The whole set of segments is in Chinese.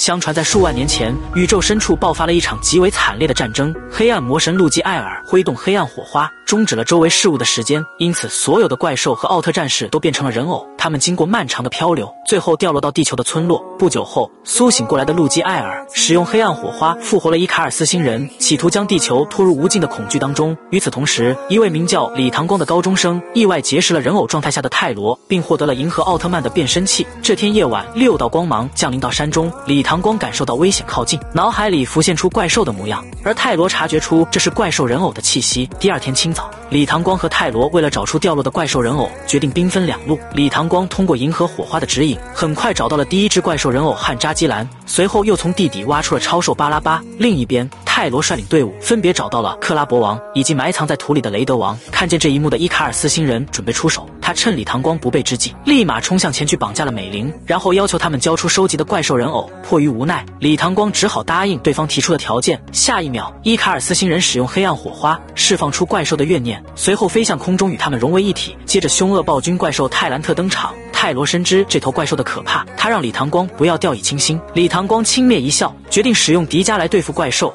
相传在数万年前，宇宙深处爆发了一场极为惨烈的战争。黑暗魔神路基艾尔挥动黑暗火花，终止了周围事物的时间，因此所有的怪兽和奥特战士都变成了人偶。他们经过漫长的漂流，最后掉落到地球的村落。不久后，苏醒过来的路基艾尔使用黑暗火花复活了伊卡尔斯星人，企图将地球拖入无尽的恐惧当中。与此同时，一位名叫李唐光的高中生意外结识了人偶状态下的泰罗，并获得了银河奥特曼的变身器。这天夜晚，六道光芒降临到山中，李唐光感受到危险靠近，脑海里浮现出怪兽的模样，而泰罗察觉出这是怪兽人偶的气息。第二天清早，李唐光和泰罗为了找出掉落的怪兽人偶，决定兵分两路。李唐光通过银河火花的指引，很快找到了第一只怪兽人偶汉扎基兰，随后又从地底挖出了超兽巴拉巴。另一边，泰罗率领队伍分别找到了克拉伯王以及埋藏在土里的雷德王。看见这一幕的伊卡尔斯星人准备出手，他趁李唐光不备之际，立马冲向前去绑架了美玲，然后要求他们交出收集的怪兽人偶。迫于无奈，李唐光只好答应对方提出的条件。下一秒，伊卡尔斯星人使用黑暗火花释放出怪兽的怨念，随后飞向空中与他们融为一体。接着，凶恶暴君怪兽泰兰特登场。泰罗深知这头怪兽的可怕，他让李唐光不要掉以轻心。李唐光轻蔑一笑，决定使用迪迦来对付怪兽。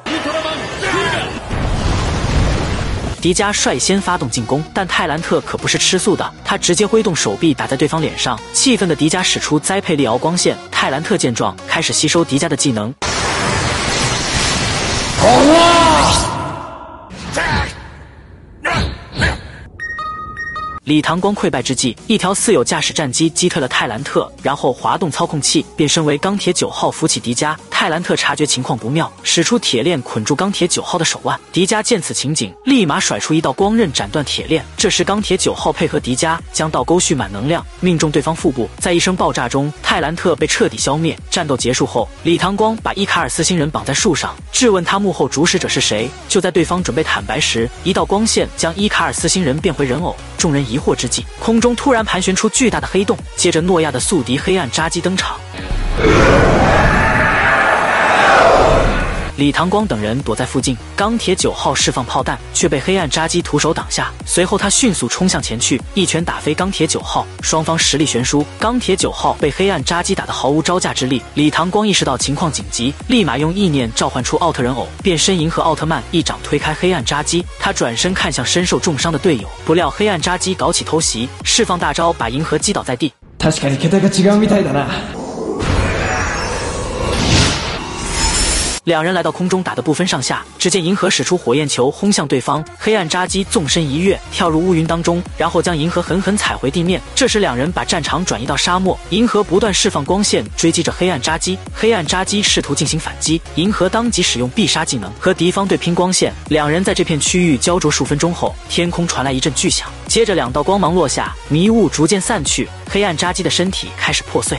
迪迦率先发动进攻，但泰兰特可不是吃素的，他直接挥动手臂打在对方脸上。气愤的迪迦使出栽培利敖光线，泰兰特见状开始吸收迪迦的技能。李唐光溃败之际，一条似有驾驶战机击退了泰兰特，然后滑动操控器，变身为钢铁九号扶起迪迦。泰兰特察觉情况不妙，使出铁链捆住钢铁九号的手腕。迪迦见此情景，立马甩出一道光刃斩断铁链。这时钢铁九号配合迪迦将倒钩蓄满能量，命中对方腹部。在一声爆炸中，泰兰特被彻底消灭。战斗结束后，李唐光把伊卡尔斯星人绑在树上，质问他幕后主使者是谁。就在对方准备坦白时，一道光线将伊卡尔斯星人变回人偶。众人疑惑之际，空中突然盘旋出巨大的黑洞，接着诺亚的宿敌黑暗扎基登场。李唐光等人躲在附近，钢铁九号释放炮弹，却被黑暗扎基徒手挡下。随后他迅速冲向前去，一拳打飞钢铁九号。双方实力悬殊，钢铁九号被黑暗扎基打得毫无招架之力。李唐光意识到情况紧急，立马用意念召唤出奥特人偶，变身银河奥特曼，一掌推开黑暗扎基。他转身看向身受重伤的队友，不料黑暗扎基搞起偷袭，释放大招把银河击倒在地。確かに桁が違うみたいだな。 两人来到空中，打得不分上下。只见银河使出火焰球轰向对方，黑暗扎基纵身一跃，跳入乌云当中，然后将银河狠狠踩回地面。这时，两人把战场转移到沙漠，银河不断释放光线追击着黑暗扎基。黑暗扎基试图进行反击，银河当即使用必杀技能和敌方对拼光线。两人在这片区域焦灼数分钟后，天空传来一阵巨响，接着两道光芒落下，迷雾逐渐散去，黑暗扎基的身体开始破碎。